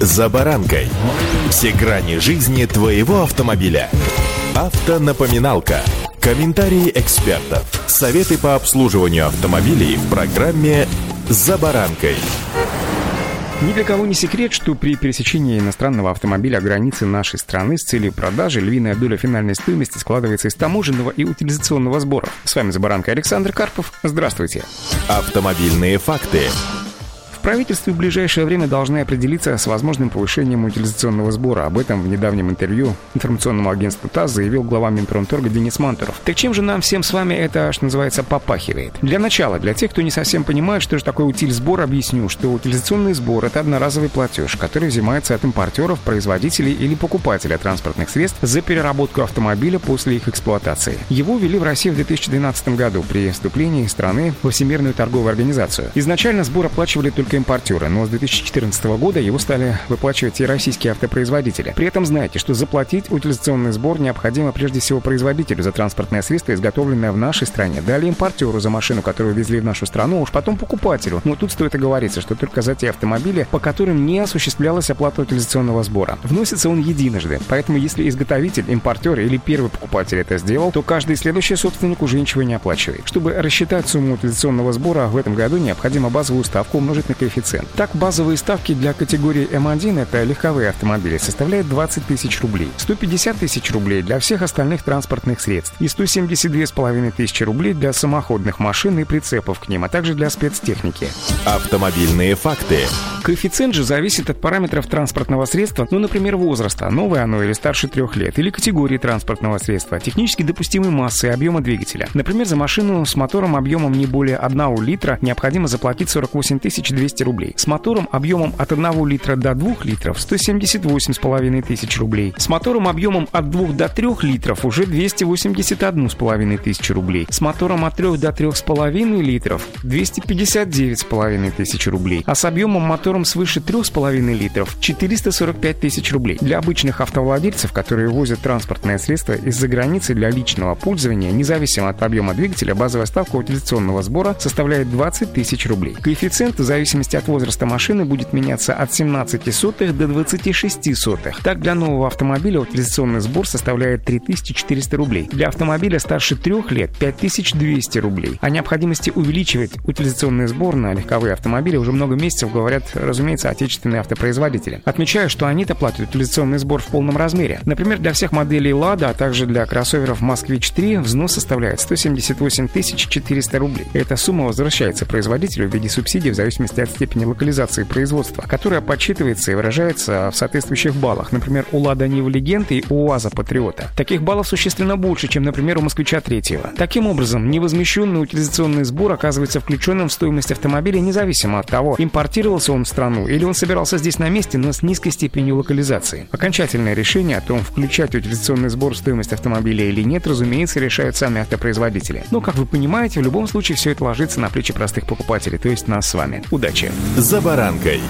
«За баранкой». Все грани жизни твоего автомобиля. Автонапоминалка. Комментарии экспертов. Советы по обслуживанию автомобилей в программе «За баранкой». Ни для кого не секрет, что при пересечении иностранного автомобиля границы нашей страны с целью продажи львиная доля финальной стоимости складывается из таможенного и утилизационного сбора. С вами «За баранкой» Александр Карпов. Здравствуйте. Автомобильные факты. В правительстве в ближайшее время должны определиться с возможным повышением утилизационного сбора. Об этом в недавнем интервью информационному агентству ТАСС заявил глава Минпромторга Денис Мантуров. Так чем же нам всем с вами это, что называется, попахивает? Для начала, для тех, кто не совсем понимает, что же такое утиль-сбор, объясню, что утилизационный сбор – это одноразовый платеж, который взимается от импортеров, производителей или покупателя транспортных средств за переработку автомобиля после их эксплуатации. Его ввели в России в 2012 году при вступлении страны во Всемирную торговую организацию. Изначально сбор оплачивали только импортеры, но с 2014 года его стали выплачивать и российские автопроизводители. При этом знайте, что заплатить утилизационный сбор необходимо прежде всего производителю за транспортное средство, изготовленное в нашей стране, далее импортеру за машину, которую везли в нашу страну, а уж потом покупателю. Но тут стоит оговориться, что только за те автомобили, по которым не осуществлялась оплата утилизационного сбора. Вносится он единожды, поэтому если изготовитель, импортер или первый покупатель это сделал, то каждый следующий собственник уже ничего не оплачивает. Чтобы рассчитать сумму утилизационного сбора в этом году, необходимо базовую ставку умножить на коэффициент. Так, базовые ставки для категории М1, это легковые автомобили, составляют 20 тысяч рублей, 150 тысяч рублей для всех остальных транспортных средств и 172,5 тысячи рублей для самоходных машин и прицепов к ним, а также для спецтехники. Автомобильные факты. Коэффициент же зависит от параметров транспортного средства, ну, например, возраста, новое оно или старше трех лет, или категории транспортного средства, технически допустимой массы и объема двигателя. Например, за машину с мотором объемом не более 1 литра необходимо заплатить 48 200 рублей. С мотором объемом от 1 литра до 2 литров 178,5 тысяч рублей. С мотором объемом от 2 до 3 литров уже 281,5 тысячи рублей. С мотором от 3 до 3,5 литров 259,5 тысяч рублей. А с объемом мотором свыше 3,5 литров 445 тысяч рублей. Для обычных автовладельцев, которые возят транспортное средство из-за границы для личного пользования, независимо от объема двигателя, базовая ставка утилизационного сбора составляет 20 тысяч рублей. Коэффициент в зависимости от возраста машины будет меняться от 17 сотых до 26 сотых. Так, для нового автомобиля утилизационный сбор составляет 3400 рублей. Для автомобиля старше 3 лет 5200 рублей. О необходимости увеличивать утилизационный сбор на легковые автомобили уже много месяцев говорят, разумеется, отечественные автопроизводители. Отмечаю, что они-то платят утилизационный сбор в полном размере. Например, для всех моделей «Лада», а также для кроссоверов «Москвич-3» взнос составляет 178 400 рублей. Эта сумма возвращается производителю в виде субсидий в зависимости от степени локализации производства, которая подсчитывается и выражается в соответствующих баллах, например, у «Лада Нива Легенды» и у УАЗа Патриота. Таких баллов существенно больше, чем, например, у «Москвича 3». Таким образом, невозмещенный утилизационный сбор оказывается включенным в стоимость автомобиля независимо от того, импортировался он в страну или он собирался здесь на месте, но с низкой степенью локализации. Окончательное решение о том, включать утилизационный сбор в стоимость автомобиля или нет, разумеется, решают сами автопроизводители. Но, как вы понимаете, в любом случае все это ложится на плечи простых покупателей, то есть нас с вами. Удачи! «За баранкой».